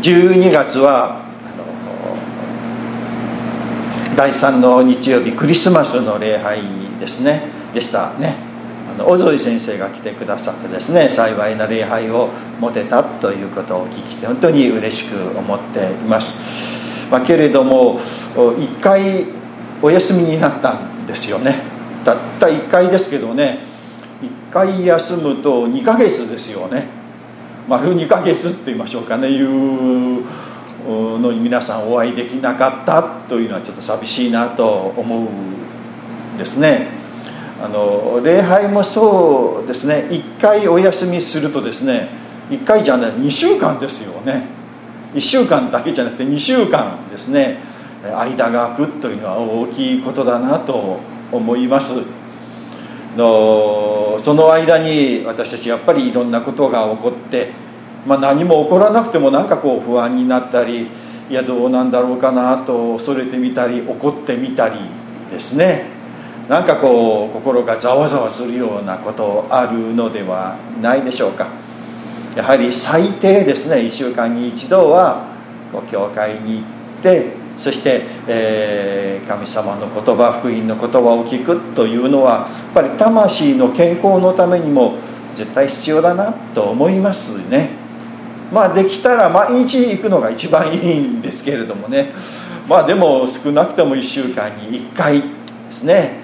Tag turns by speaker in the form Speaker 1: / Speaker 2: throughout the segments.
Speaker 1: 12月は第3の日曜日クリスマスの礼拝ですね。でしたね。あの小添先生が来てくださってですね幸いな礼拝を持てたということをお聞きして本当に嬉しく思っています、まあ、けれども1回お休みになったんですよね。たった1回ですけどね1回休むと2ヶ月ですよね。丸2ヶ月って言いましょうかね。いうのに皆さんお会いできなかったというのはちょっと寂しいなと思うんですね。あの礼拝もそうですね。1回お休みするとですね1回じゃない2週間ですよね。1週間だけじゃなくて2週間ですね間が空くというのは大きいことだなと思います。のその間に私たちやっぱりいろんなことが起こってまあ、何も起こらなくてもなんかこう不安になったりいやどうなんだろうかなと恐れてみたり怒ってみたりですね。なんかこう心がざわざわするようなことあるのではないでしょうか。やはり最低ですね1週間に一度は教会に行ってそして、えー、神様の言葉福音の言葉を聞くというのはやっぱり魂の健康のためにも絶対必要だなと思いますね。まあできたら毎日行くのが一番いいんですけれどもね。まあでも少なくとも1週間に1回ですね。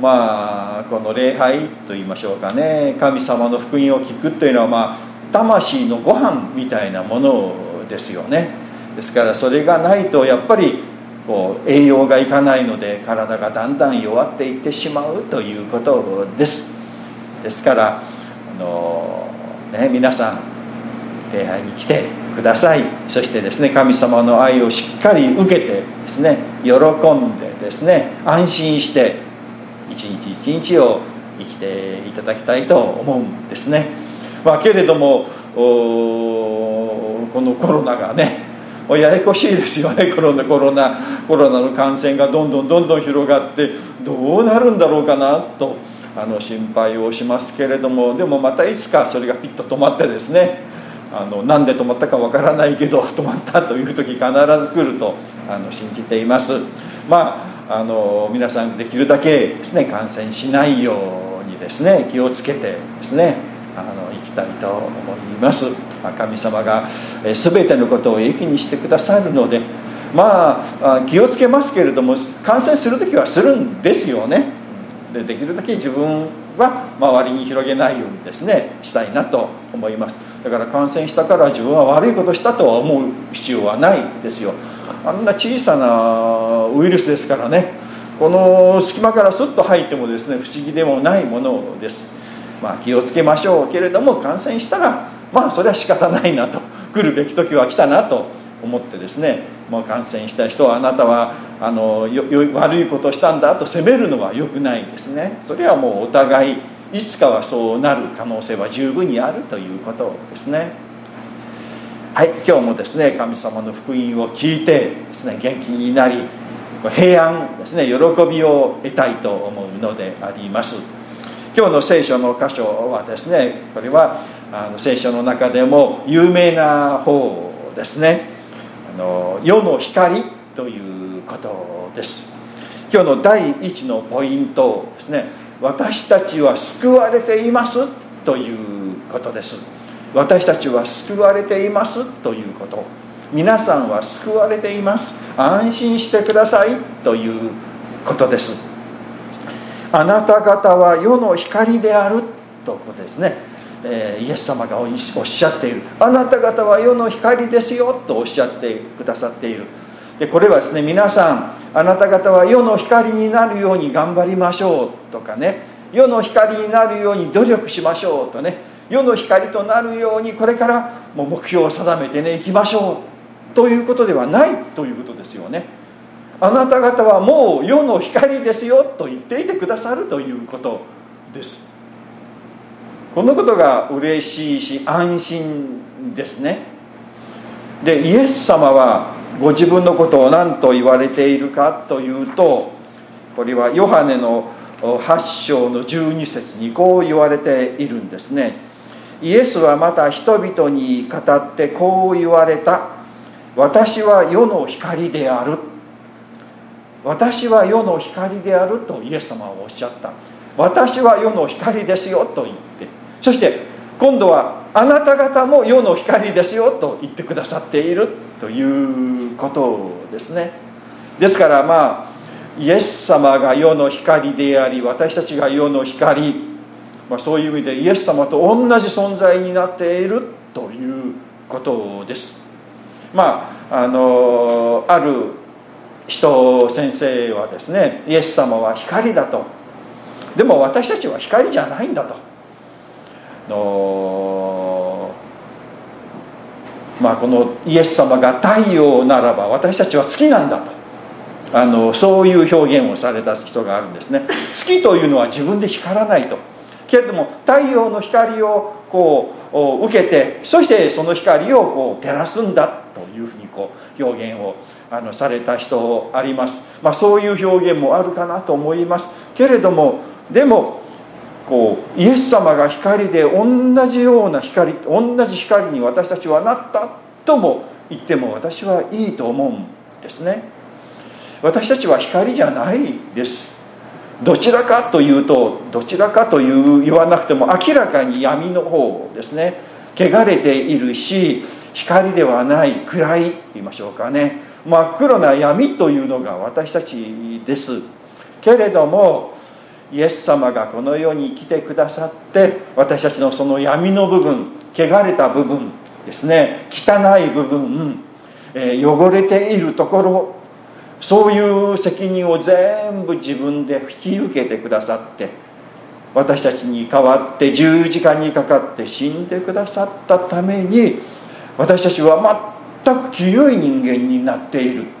Speaker 1: まあこの礼拝と言いましょうかね。神様の福音を聞くというのはまあ魂のご飯みたいなものですよね。ですからそれがないとやっぱりこう栄養がいかないので体がだんだん弱っていってしまうということです。ですからあの、ね、皆さん礼拝に来てください。そしてですね神様の愛をしっかり受けてですね喜んでですね安心して一日一日を生きていただきたいと思うんですね、まあ、けれどもこのコロナがねややこしいですよねコロナコロナコロナの感染がどんどんどんどん広がってどうなるんだろうかなとあの心配をしますけれどもでもまたいつかそれがピッと止まってですねあのなんで止まったかわからないけど 止まったという時必ず来るとあの信じています。まああの皆さんできるだけですね感染しないようにですね気をつけてですねあの生きたいと思います。神様が全てのことを益にしてくださるのでまあ気をつけますけれども感染する時はするんですよね。でできるだけ自分は周りに広げないようにですねしたいなと思います。だから感染したから自分は悪いことしたとは思う必要はないですよ。あんな小さなウイルスですからね。この隙間からスッと入ってもですね不思議でもないものです。まあ気をつけましょうけれども感染したらまあそれは仕方ないなと来るべき時は来たなと思ってですねもう感染した人はあなたはあの悪いことしたんだと責めるのは良くないですね。それはもうお互いいつかはそうなる可能性は十分にあるということですね。はい今日もですね神様の福音を聞いてですね元気になり平安ですね喜びを得たいと思うのであります。今日の聖書の箇所はですねこれはあの聖書の中でも有名な方ですね。あの世の光ということです。今日の第一のポイントですね。私たちは救われていますということです。私たちは救われていますということ。皆さんは救われています。安心してくださいということです。あなた方は世の光であるとこですね、え、イエス様がおっしゃっている。あなた方は世の光ですよとおっしゃってくださっている。でこれはですね皆さんあなた方は世の光になるように頑張りましょうとかね。世の光になるように努力しましょうとね。世の光となるようにこれからも目標を定めてねいきましょう。ということではないということですよね。あなた方はもう世の光ですよと言っていてくださるということです。このことが嬉しいし安心ですね。でイエス様はご自分のことを何と言われているかというとこれはヨハネの8章の12節にこう言われているんですね。イエスはまた人々に語ってこう言われた。私は世の光である。私は世の光であるとイエス様はおっしゃった。私は世の光ですよと言って。そして今度はあなた方も世の光ですよと言ってくださっているということですね。ですからまあイエス様が世の光であり私たちが世の光、まあ、そういう意味でイエス様と同じ存在になっているということです。まああのある人先生はですねイエス様は光だと。でも私たちは光じゃないんだと。のまあこのイエス様が太陽ならば私たちは月なんだと。あのそういう表現をされた人があるんですね。月というのは自分で光らないと。けれども太陽の光をこう受けてそしてその光をこう照らすんだというふうにこう表現をあのされた人あります、まあ、そういう表現もあるかなと思います。けれどもでもこうイエス様が光で同じような光同じ光に私たちはなったとも言っても私はいいと思うんですね。私たちは光じゃないです。どちらかというとどちらかという言わなくても明らかに闇の方ですね。汚れているし光ではない暗いと言いましょうかね。真っ黒な闇というのが私たちです。けれどもイエス様がこの世に来てくださって私たちのその闇の部分汚れた部分ですね汚い部分、えー、汚れているところそういう責任を全部自分で引き受けてくださって私たちに代わって十字架にかかって死んでくださったために私たちは全く清い人間になっている。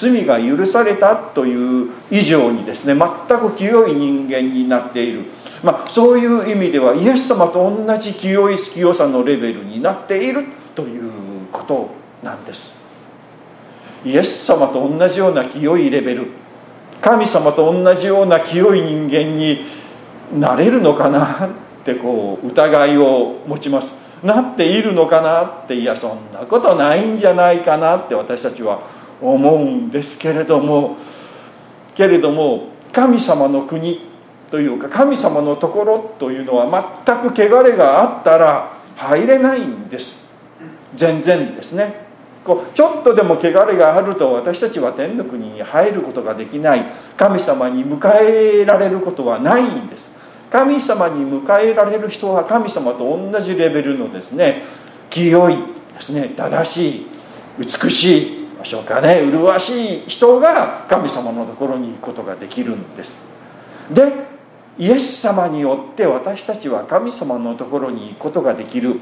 Speaker 1: 罪が許されたという以上にですね全く清い人間になっている、まあ、そういう意味ではイエス様と同じ清い清さのレベルになっているということなんです。イエス様と同じような清いレベル。神様と同じような清い人間になれるのかなってこう疑いを持ちます。なっているのかなっていやそんなことないんじゃないかなって私たちは思うんですけれどもけれども神様の国というか神様のところというのは全く汚れがあったら入れないんです。全然ですね。こうちょっとでも汚れがあると私たちは天の国に入ることができない。神様に迎えられることはないんです。神様に迎えられる人は神様と同じレベルのですね清いですね正しい美しいましょうかね麗しい人が神様のところに行くことができるんです。でイエス様によって私たちは神様のところに行くことができる。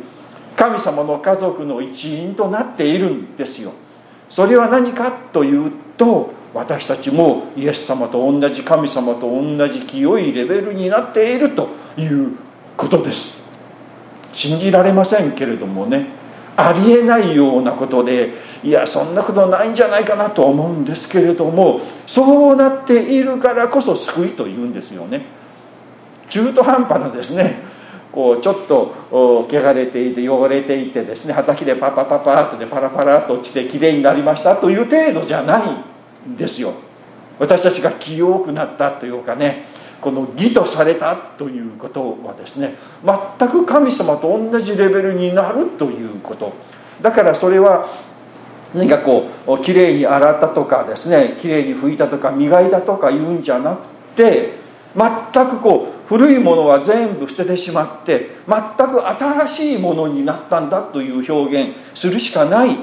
Speaker 1: 神様の家族の一員となっているんですよ。それは何かというと私たちもイエス様と同じ神様と同じ清いレベルになっているということです。信じられませんけれどもね。ありえないようなことでいやそんなことないんじゃないかなと思うんですけれどもそうなっているからこそ救いというんですよね。中途半端なですね。こうちょっと汚れていて汚れていてですね畑でパパパパッとでパラパラと落ちてきれいになりましたという程度じゃない。ですよ。私たちが清くなったというかねこの義とされたということはですね全く神様と同じレベルになるということ。だからそれは何かこうきれいに洗ったとかですねきれいに拭いたとか磨いたとか言うんじゃなくて全くこう古いものは全部捨ててしまって全く新しいものになったんだという表現するしかない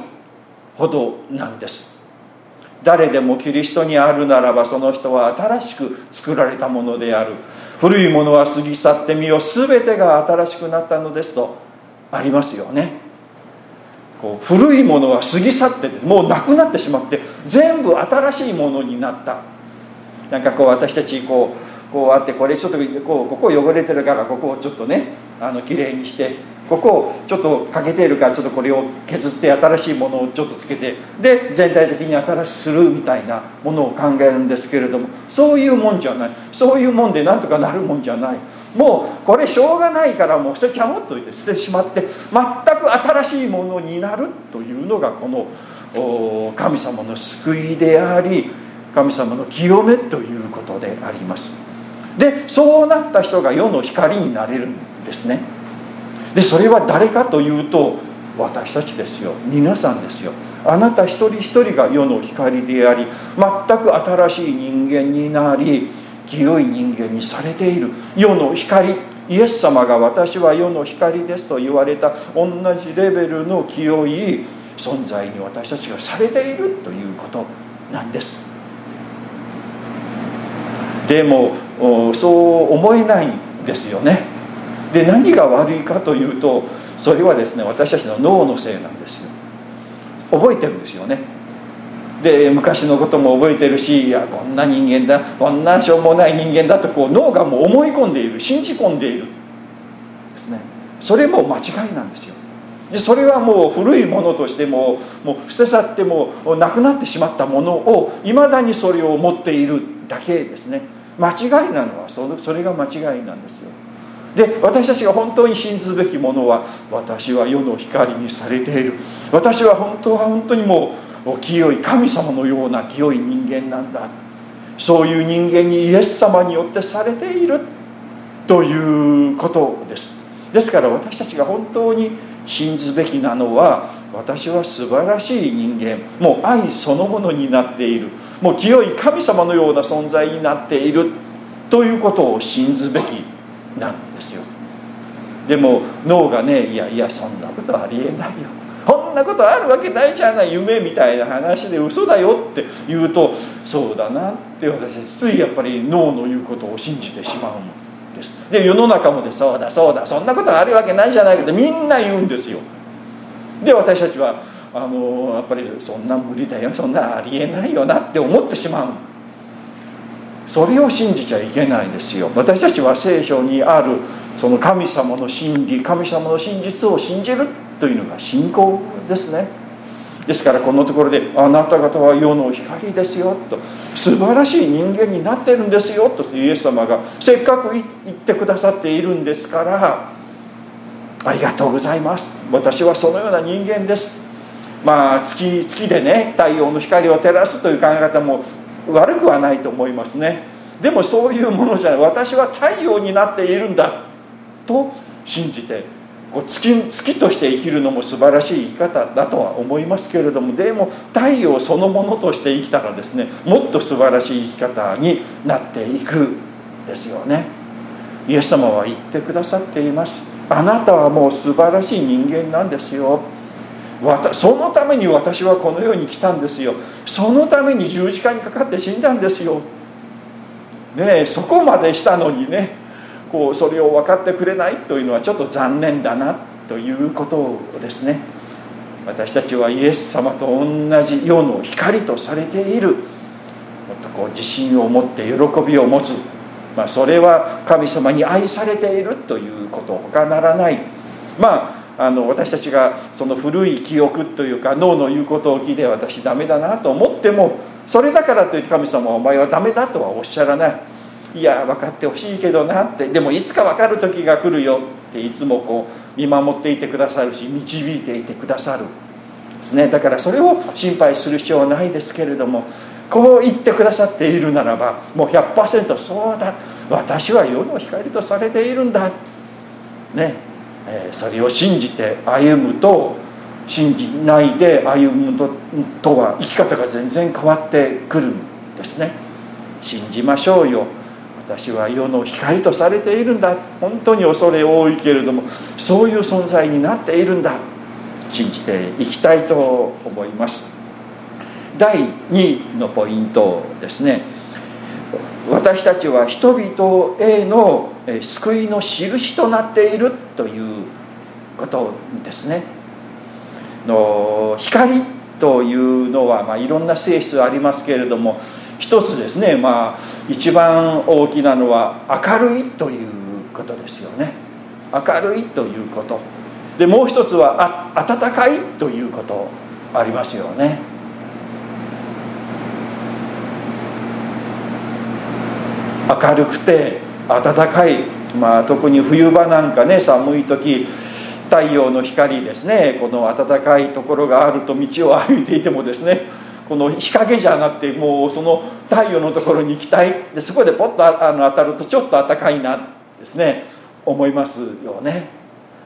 Speaker 1: ほどなんです。誰でもキリストにあるならばその人は新しく作られたものである。古いものは過ぎ去ってみよ全てが新しくなったのですとありますよね。こう古いものは過ぎ去ってもうなくなってしまって全部新しいものになった。なんかこう私たちこうこうあってこれちょっとこうここ汚れてるからここをちょっとねあの綺麗にしてここをちょっと欠けているからちょっとこれを削って新しいものをちょっとつけてで全体的に新しくするみたいなものを考えるんですけれどもそういうもんじゃない。そういうもんでなんとかなるもんじゃない。もうこれしょうがないからもう捨てちゃおうと言って捨ててしまって全く新しいものになるというのがこの神様の救いであり神様の清めということであります。でそうなった人が世の光になれるんですね。でそれは誰かというと私たちですよ。皆さんですよ。あなた一人一人が世の光であり全く新しい人間になり清い人間にされている。世の光イエス様が私は世の光ですと言われた同じレベルの清い存在に私たちがされているということなんです。でもそう思えないんですよね。で何が悪いかというとそれはですね私たちの脳のせいなんですよ。覚えてるんですよね。で昔のことも覚えてるしいやこんな人間だこんなしょうもない人間だとこう脳がもう思い込んでいる信じ込んでいるですね。それも間違いなんですよ。でそれはもう古いものとしてももう捨て去ってもなくなってしまったものをいまだにそれを持っているだけですね。間違いなのはそれが間違いなんですよ。で私たちが本当に信ずべきものは私は世の光にされている。私は本当は本当にもう清い神様のような清い人間なんだ。そういう人間にイエス様によってされている。ということです。ですから私たちが本当に信ずべきなのは私は素晴らしい人間。もう愛そのものになっている。もう清い神様のような存在になっている。ということを信ずべきなんです。でも脳がねいやいやそんなことありえないよ。こんなことあるわけないじゃない夢みたいな話で嘘だよって言うとそうだなって私ついやっぱり脳の言うことを信じてしまうんです。で世の中もでそうだそうだそんなことあるわけないじゃないかってみんな言うんですよ。で私たちはあのやっぱりそんな無理だよそんなありえないよなって思ってしまうそれを信じちゃいけないですよ。私たちは聖書にあるその神様の真理神様の真実を信じるというのが信仰ですね。ですからこのところで「あなた方は世の光ですよ」と「素晴らしい人間になってるんですよ」とイエス様が。せっかく言ってくださっているんですからありがとうございます。私はそのような人間です。まあ月月でね太陽の光を照らすという考え方も悪くはないと思いますね。でもそういうものじゃない。私は太陽になっているんだと信じてこう月月として生きるのも素晴らしい生き方だとは思いますけれどもでも太陽そのものとして生きたらですねもっと素晴らしい生き方になっていくですよね。イエス様は言ってくださっています。あなたはもう素晴らしい人間なんですよ。そのために私はこの世に来たんですよ。そのために十字架にかかって死んだんですよ。ねそこまでしたのにねこうそれを分かってくれないというのはちょっと残念だなということですね。私たちはイエス様と同じ世の光とされている。もっとこう自信を持って喜びを持つ、まあ、それは神様に愛されているということ他ならない。まああの私たちがその古い記憶というか脳の言うことを聞いて私ダメだなと思ってもそれだからといって神様はお前はダメだとはおっしゃらない。いや分かってほしいけどなって。でもいつか分かる時が来るよっていつもこう見守っていてくださるし導いていてくださる。ですね。だからそれを心配する必要はないですけれどもこう言ってくださっているならばもう100%そうだ。私は世の光とされているんだ。ね。それを信じて歩むと信じないで歩むととは生き方が全然変わってくるんですね。信じましょうよ。私は世の光とされているんだ。本当に恐れ多いけれどもそういう存在になっているんだ。信じていきたいと思います。第2のポイントですね。私たちは人々への救いの印となっているということですね。の光というのは、まあ、いろんな性質ありますけれども一つですね、まあ、一番大きなのは明るいということですよね。明るいということ。でもう一つはあ暖かいということありますよね。明るくて暖かいまあ特に冬場なんかね寒い時太陽の光ですねこの暖かいところがあると道を歩いていてもですねこの日陰じゃなくてもうその太陽のところに行きたい。でそこでポッとあの当たるとちょっと暖かいなですね思いますよね。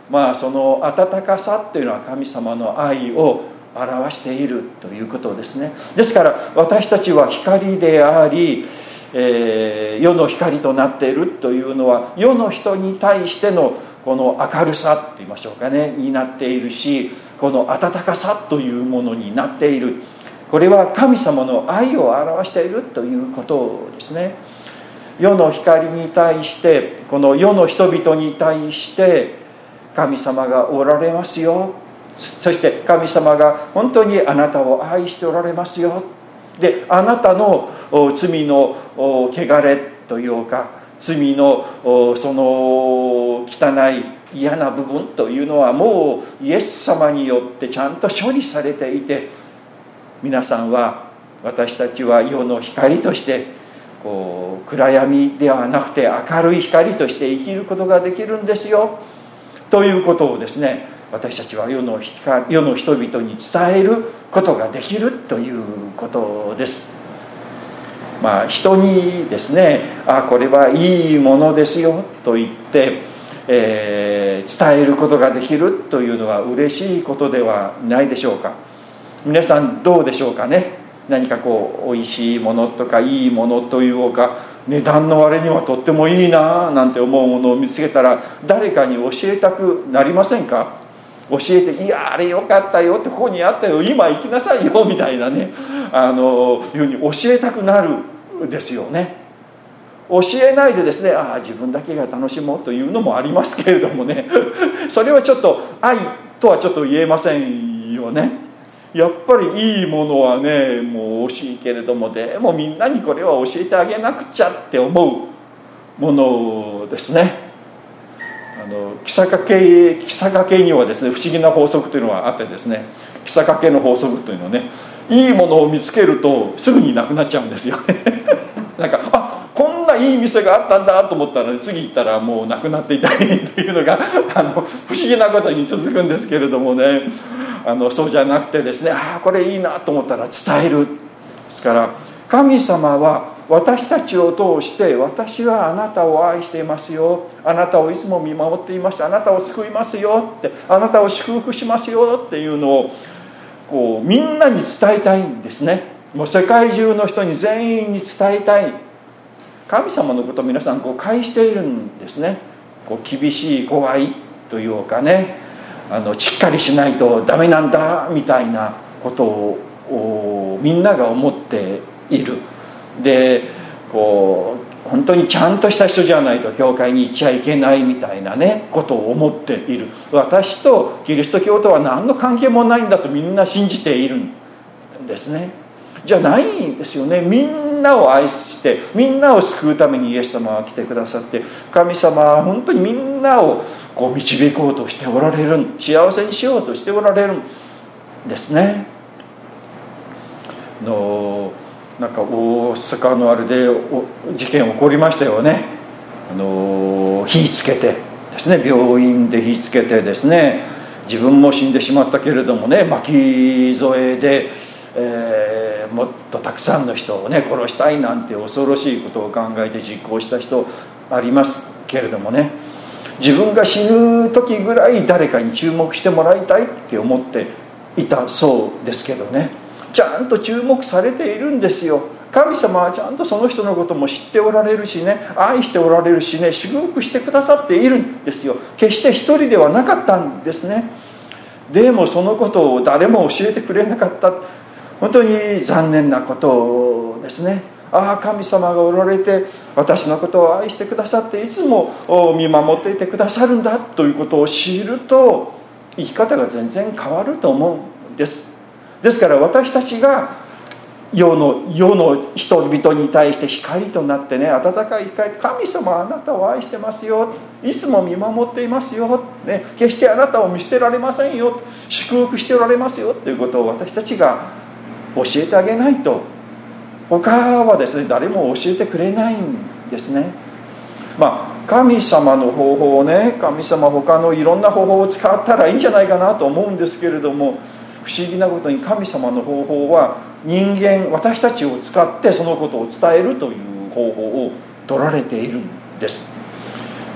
Speaker 1: まあその暖かさっていうのは神様の愛を表しているということですね。ですから私たちは光であり、えー、世の光となっているというのは世の人に対してのこの明るさと言いましょうかねになっているしこの温かさというものになっている。これは神様の愛を表しているということですね。世の光に対してこの世の人々に対して神様がおられますよ。そして神様が本当にあなたを愛しておられますよ。であなたの罪の汚れというか罪のその汚い嫌な部分というのはもうイエス様によってちゃんと処理されていて皆さんは私たちは世の光としてこう暗闇ではなくて明るい光として生きることができるんですよ。ということをですね私たちは世の世の人々に伝えることができるということです。まあ人にですねあこれはいいものですよと言って、えー、伝えることができるというのは嬉しいことではないでしょうか。皆さんどうでしょうかね。何かこう美味しいものとかいいものというか値段の割にはとってもいいななんて思うものを見つけたら誰かに教えたくなりませんか？教えて「いやあれよかったよ」ってここにあったよ今行きなさいよみたいなねあのいうふうに教えたくなるですよね。教えないでですねああ自分だけが楽しもうというのもありますけれどもね。それはちょっと愛とはちょっと言えませんよね。やっぱりいいものはねもう惜しいけれどもでもみんなにこれは教えてあげなくちゃって思うものですね。の草掛け草掛けにはですね不思議な法則というのはあってですね草掛けの法則というのはねいいものを見つけるとすぐになくなっちゃうんですよね。なんかあこんないい店があったんだと思ったら、ね、次行ったらもうなくなっていたりっていうのが あの不思議なことに続くんですけれどもね。あのそうじゃなくてですねああこれいいなと思ったら伝える。ですから神様は私たちを通して私はあなたを愛していますよ。あなたをいつも見守っています。あなたを救いますよってあなたを祝福しますよっていうのをこうみんなに伝えたいんですね。もう世界中の人に全員に伝えたい。神様のことを皆さん誤解しているんですね。こう厳しい怖いというかね。あのしっかりしないとダメなんだみたいなことをみんなが思っている。でこう本当にちゃんとした人じゃないと教会に行っちゃいけないみたいなねことを思っている。私とキリスト教とは何の関係もないんだとみんな信じているんですね。じゃないんですよね。みんなを愛してみんなを救うためにイエス様が来てくださって神様は本当にみんなをこう導こうとしておられる幸せにしようとしておられるんですね。のなんか大阪のあれで事件起こりましたよね。あの火つけてですね。病院で火つけてですね。自分も死んでしまったけれどもね巻き添えで、えー、もっとたくさんの人をね殺したいなんて恐ろしいことを考えて実行した人ありますけれどもね。自分が死ぬ時ぐらい誰かに注目してもらいたいって思っていたそうですけどね。ちゃんと注目されているんですよ。神様はちゃんとその人のことも知っておられるしね愛しておられるしね祝福してくださっているんですよ。決して一人ではなかったんですね。でもそのことを誰も教えてくれなかった。本当に残念なことですね。ああ神様がおられて私のことを愛してくださっていつも見守っていてくださるんだということを知ると生き方が全然変わると思うんです。ですから私たちが世の世の人々に対して光となってね温かい光神様あなたを愛してますよいつも見守っていますよ、ね、決してあなたを見捨てられませんよ祝福しておられますよということを私たちが教えてあげないと他はですね誰も教えてくれないんですね。まあ神様の方法をね神様他のいろんな方法を使ったらいいんじゃないかなと思うんですけれども不思議なことに神様の方法は人間私たちを使ってそのことを伝えるという方法を取られているんです。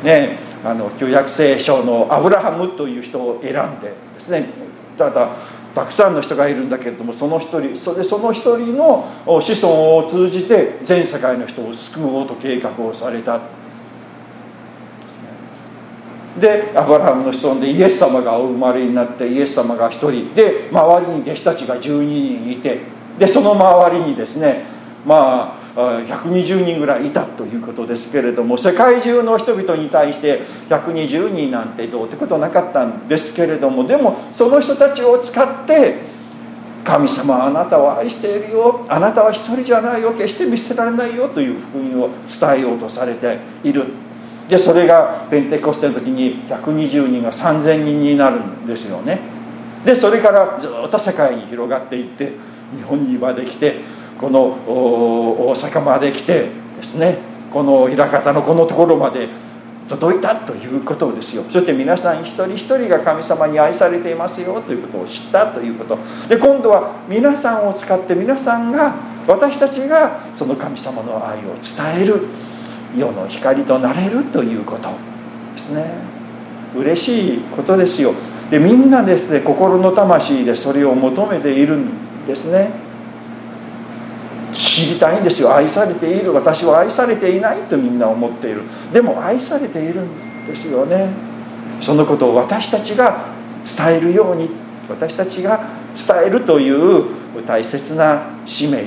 Speaker 1: ねあの旧約聖書のアブラハムという人を選んでですねただたくさんの人がいるんだけれどもその一人それその一人の子孫を通じて全世界の人を救おうと計画をされた。でアブラハムの子孫でイエス様がお生まれになってイエス様が一人で周りに弟子たちが12人いてでその周りにですねまあ120人ぐらいいたということですけれども世界中の人々に対して120人なんてどうってことなかったんですけれどもでもその人たちを使って神様あなたを愛しているよあなたは一人じゃないよ決して見捨てられないよという福音を伝えようとされている。でそれがペンテコステの時に120人が3000人になるんですよね。でそれからずっと世界に広がっていって日本にまで来てこの大阪まで来てですねこの枚方のこのところまで届いたということですよ。そして皆さん一人一人が神様に愛されていますよということを知ったということ。で今度は皆さんを使って皆さんが私たちがその神様の愛を伝える。世の光となれるということ。ですね。嬉しいことですよ。でみんなですね心の魂でそれを求めているんですね。知りたいんですよ。愛されている。私は愛されていないとみんな思っている。でも愛されているんですよね。そのことを私たちが伝えるように私たちが伝えるという大切な使命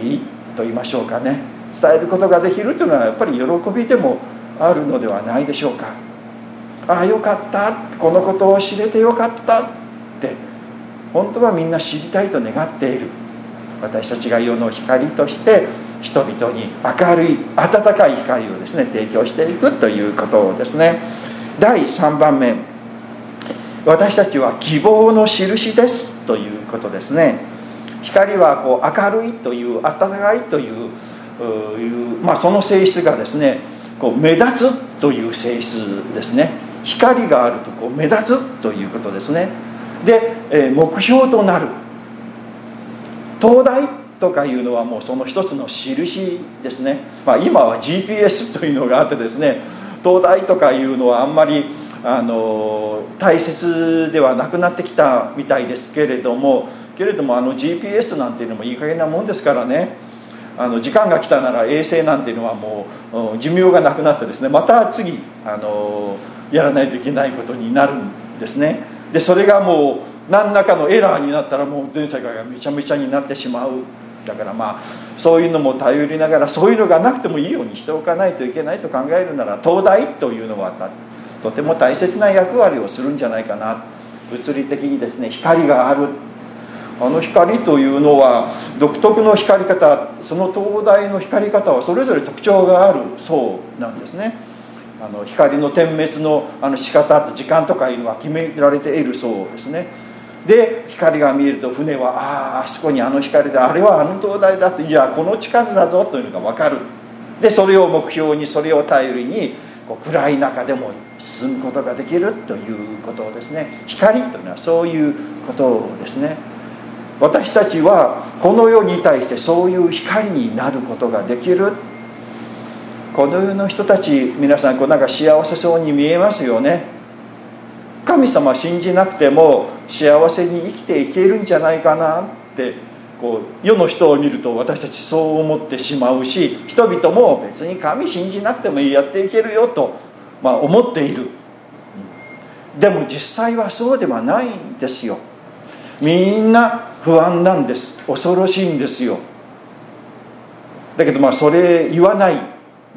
Speaker 1: と言いましょうかね。伝えることができるというのはやっぱり喜びでもあるのではないでしょうか。ああよかった。このことを知れてよかったって。本当はみんな知りたいと願っている。私たちが世の光として人々に明るい温かい光をですね提供していくということをですね。第3番目。私たちは希望の印ですということですね。光はこう明るいという温かいといういう。まあ、その性質がですねこう目立つという性質ですね。光があるとこう目立つということですね。で、え目標となる。灯台とかいうのはもうその一つの印ですね、まあ、今は GPS というのがあってですね灯台とかいうのはあんまりあの大切ではなくなってきたみたいですけれどもけれどもあの GPS なんていうのもいい加減なもんですからね。あの時間が来たなら衛星なんていうのはもう寿命がなくなってですねまた次あのやらないといけないことになるんですね。でそれがもう何らかのエラーになったらもう全世界がめちゃめちゃになってしまう。だからまあそういうのも頼りながらそういうのがなくてもいいようにしておかないといけないと考えるなら東大というのはとても大切な役割をするんじゃないかな。物理的にですね光がある。あの光というのは独特の光り方その灯台の光り方はそれぞれ特徴があるそうなんですね。あの光の点滅のあの仕方と時間とかいうのは決められているそうですね。で光が見えると船はあああそこにあの光だあれはあの灯台だといやこの近くだぞというのが分かる。でそれを目標にそれを頼りにこう暗い中でも進むことができるということですね。光というのはそういうことですね。私たちはこの世に対してそういう光になることができる。この世の人たち皆さんこうなんか幸せそうに見えますよね。神様信じなくても幸せに生きていけるんじゃないかなってこう世の人を見ると私たちそう思ってしまうし人々も別に神信じなくてもやっていけるよと、まあ、思っている。でも実際はそうではないんですよ。みんな不安なんです。恐ろしいんですよ。だけどまあそれ言わない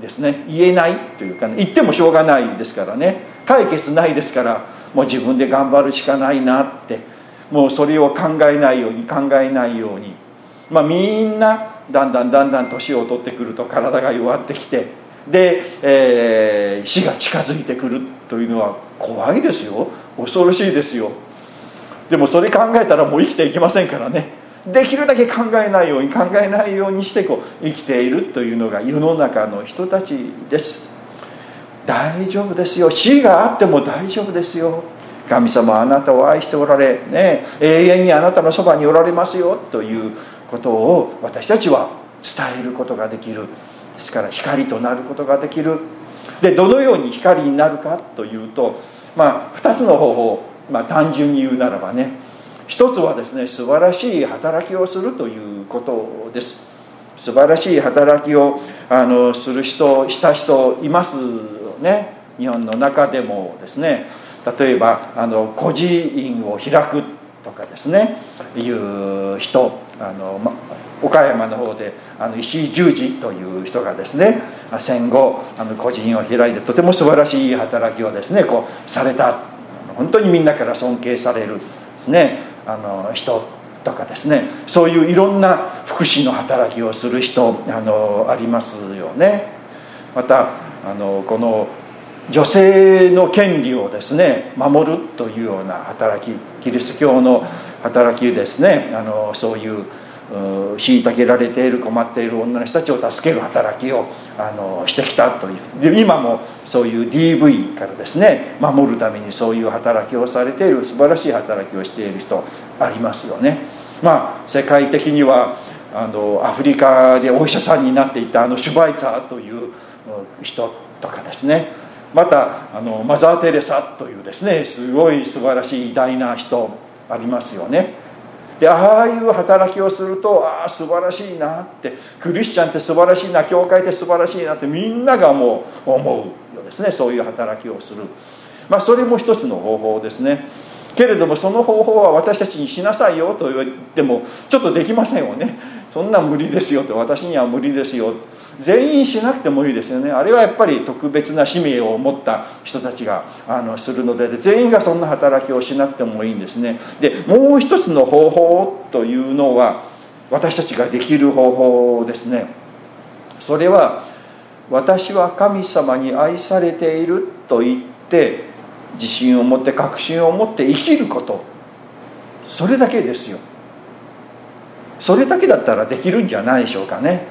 Speaker 1: ですね。言えないというか、ね、言ってもしょうがないですからね。解決ないですからもう自分で頑張るしかないなって。もうそれを考えないように考えないように。まあみんなだんだんだんだん年を取ってくると体が弱ってきて。で、えー、死が近づいてくるというのは怖いですよ。恐ろしいですよ。でもそれ考えたらもう生きていけませんからね。できるだけ考えないように考えないようにしてこう生きているというのが世の中の人たちです。大丈夫ですよ。死があっても大丈夫ですよ。神様あなたを愛しておられ、ね、永遠にあなたのそばにおられますよ。ということを私たちは伝えることができる。ですから光となることができる。でどのように光になるかというとまあ2つの方法、まあ、単純に言うならばね。一つはですね素晴らしい働きをするということです。素晴らしい働きをあのする人した人いますね。日本の中でもですね。例えばあの孤児院を開くとかですね。いう人あの、ま、岡山の方であの石井十字という人がですね。戦後あの個人を開いてとても素晴らしい働きをですねこうされた。本当にみんなから尊敬されるですね。あの人とかですね。そういういろんな福祉の働きをする人あのありますよね。またあのこの女性の権利をですね守るというような働きキリスト教の働きですね。あのそういう虐げられている困っている女の人たちを助ける働きをあのしてきたという今もそういう DV からですね守るためにそういう働きをされている素晴らしい働きをしている人ありますよね。まあ世界的にはあのアフリカでお医者さんになっていたあのシュバイツァーという人とかですね。またあのマザー・テレサというですねすごい素晴らしい偉大な人ありますよね。でああいう働きをするとああ素晴らしいなってクリスチャンって素晴らしいな教会って素晴らしいなってみんながもう思うよですね。そういう働きをする。まあそれも一つの方法ですね。けれどもその方法は私たちにしなさいよと言ってもちょっとできませんよね。そんな無理ですよと私には無理ですよ。全員しなくてもいいですよね。あれはやっぱり特別な使命を持った人たちがあのするので全員がそんな働きをしなくてもいいんですね。でもう一つの方法というのは私たちができる方法ですね。それは私は神様に愛されていると言って自信を持って確信を持って生きること。それだけですよ。それだけだったらできるんじゃないでしょうかね。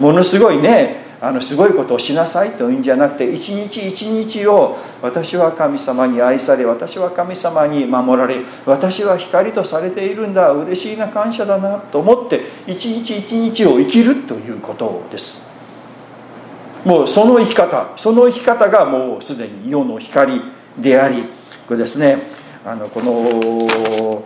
Speaker 1: ものすごいねあのすごいことをしなさいというんじゃなくて一日一日を私は神様に愛され私は神様に守られ私は光とされているんだ嬉しいな感謝だなと思って一日一日を生きるということです。もうその生き方その生き方がもうすでに世の光でありこれですねあのこの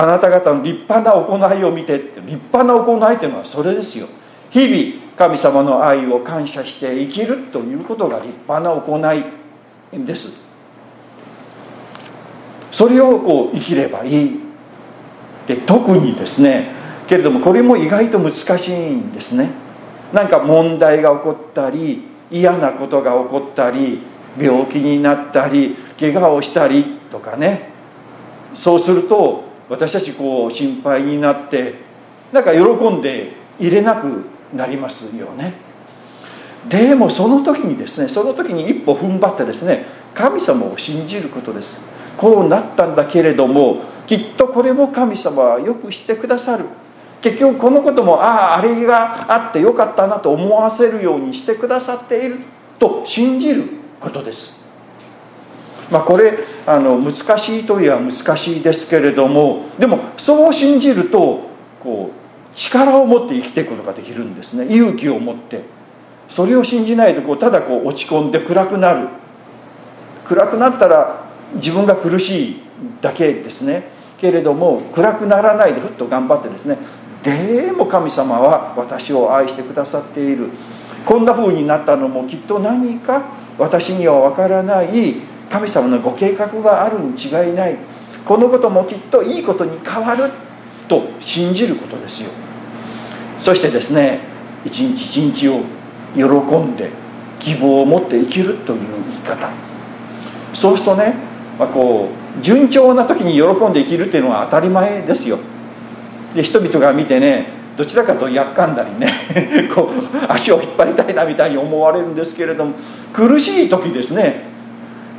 Speaker 1: あなた方の立派な行いを見てって立派な行いっていうのはそれですよ。日々神様の愛を感謝して生きるということが立派な行いです。それをこう生きればいい。で特にですねけれどもこれも意外と難しいんですね。なんか問題が起こったり嫌なことが起こったり病気になったり怪我をしたりとかね。そうすると私たちこう心配になってなんか喜んで入れなくなりますよね。でもその時にですねその時に一歩踏ん張ってですね神様を信じることです。こうなったんだけれどもきっとこれも神様はよくしてくださる。結局このこともあああれがあってよかったなと思わせるようにしてくださっていると信じることです。まあこれあの難しいといえば難しいですけれどもでもそう信じるとこう力を持って生きていくことができるんですね。勇気を持って。それを信じないとこうただこう落ち込んで暗くなる。暗くなったら自分が苦しいだけですね。けれども暗くならないでふっと頑張ってですね。でも神様は私を愛してくださっている。こんな風になったのもきっと何か私には分からない神様のご計画があるに違いない。このこともきっといいことに変わる。と信じることですよ。そしてですね一日一日を喜んで希望を持って生きる。という生き方。そうするとね、まあ、こう順調な時に喜んで生きるっていうのは当たり前ですよ。で人々が見てねどちらかとやっかんだりね こう足を引っ張りたいなみたいに思われるんですけれども苦しい時ですね。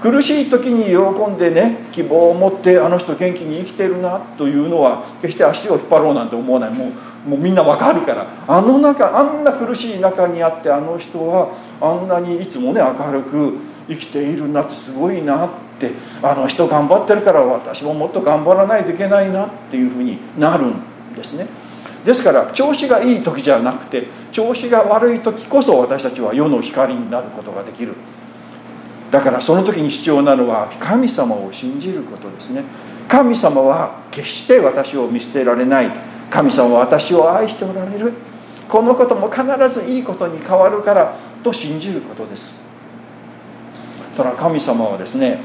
Speaker 1: 苦しい時に喜んでね希望を持ってあの人元気に生きてるなというのは決して足を引っ張ろうなんて思わない。もうもうみんなわかるから。あの中あんな苦しい中にあってあの人はあんなにいつもね明るく生きているなってすごいなってあの人頑張ってるから私ももっと頑張らないといけないなっていうふうになるんですね。ですから調子がいい時じゃなくて調子が悪い時こそ私たちは世の光になることができる。だからその時に必要なのは神様を信じることですね。神様は決して私を見捨てられない。神様は私を愛しておられる。このことも必ずいいことに変わるからと信じることです。ただ神様はですね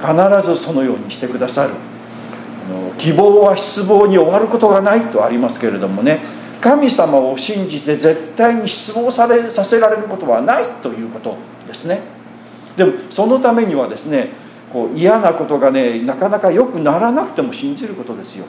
Speaker 1: 必ずそのようにしてくださる。希望は失望に終わることがないとありますけれどもね。神様を信じて絶対に失望されさせられることはないということですね。でもそのためにはですねこう嫌なことがねなかなか良くならなくても信じることですよ。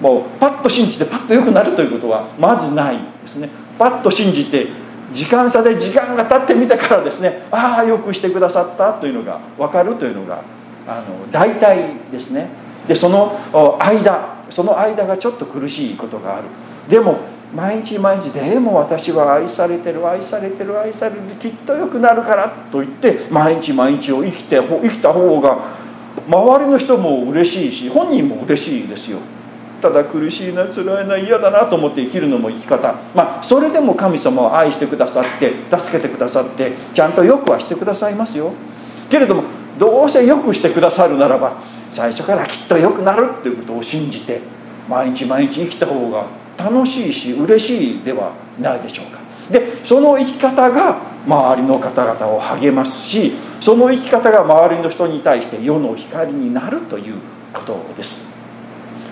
Speaker 1: もうパッと信じてパッと良くなるということはまずないですね。パッと信じて時間差で時間が経ってみたからですねああよくしてくださったというのが分かるというのがあの大体ですね。でその間その間がちょっと苦しいことがある。でも毎日毎日でも私は愛されてる愛されてる愛されるきっと良くなるからと言って毎日毎日を生きて生きた方が周りの人も嬉しいし本人も嬉しいですよただ苦しいな辛いな嫌だなと思って生きるのも生き方まあそれでも神様は愛してくださって助けてくださってちゃんとよくはしてくださいますよけれどもどうせよくしてくださるならば最初からきっと良くなるっていうことを信じて毎日毎日生きた方が楽しいし嬉しいではないでしょうか。でその生き方が周りの方々を励ますしその生き方が周りの人に対して世の光になるということです、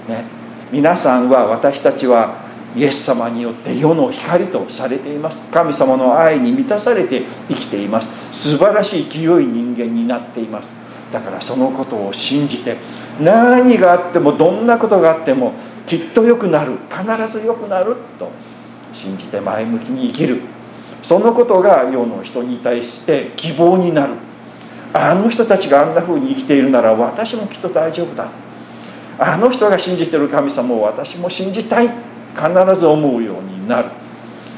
Speaker 1: ね、皆さんは私たちはイエス様によって世の光とされています。神様の愛に満たされて生きています。素晴らしい清い人間になっています。だからそのことを信じて何があってもどんなことがあってもきっと良くなる。必ず良くなると信じて前向きに生きる。そのことが世の人に対して希望になる。あの人たちがあんな風に生きているなら私もきっと大丈夫だ。あの人が信じてる神様を私も信じたい。必ず思うようになる。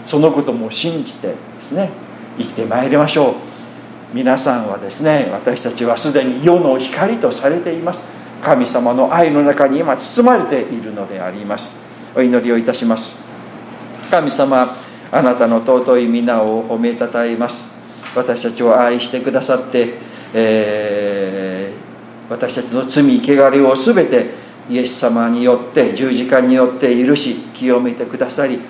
Speaker 1: そのことも信じてですね生きてまいりましょう。皆さんはですね私たちはすでに世の光とされています。神様の愛の中に今包まれているのであります。お祈りをいたします。神様あなたの尊い皆を褒めたたえます。私たちを愛してくださって、えー、私たちの罪汚れを全てイエス様によって十字架によって許し清めてくださり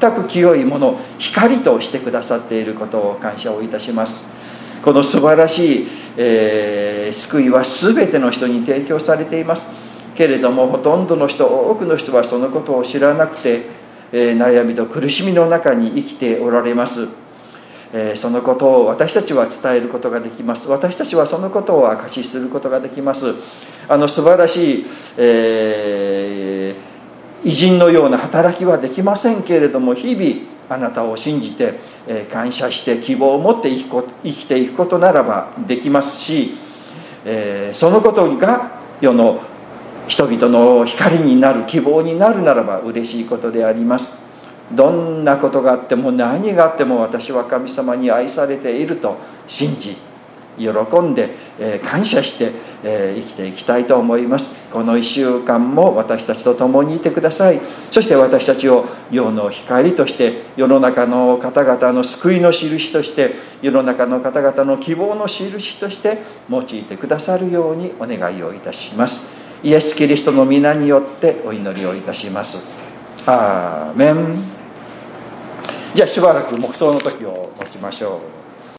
Speaker 1: 全く清いもの光としてくださっていることを感謝をいたします。この素晴らしい、えー、救いは全ての人に提供されています。けれどもほとんどの人多くの人はそのことを知らなくて、えー、悩みと苦しみの中に生きておられます。えそのことを私たちは伝えることができます。私たちはそのことを証しすることができます。あの素晴らしい、えー、偉人のような働きはできませんけれども日々あなたを信じて、え、感謝して希望を持って生きていくことならばできますし、え、そのことが世の人々の光になる希望になるならば嬉しいことであります。どんなことがあっても何があっても私は神様に愛されていると信じ喜んで、え感謝して、え生きていきたいと思います。この1週間も私たちと共にいてください。そして私たちを世の光として世の中の方々の救いの印として世の中の方々の希望の印として用いてくださるようにお願いをいたします。イエス・キリストの皆によってお祈りをいたします。アーメン。じゃあしばらく黙想の時を持ちましょう。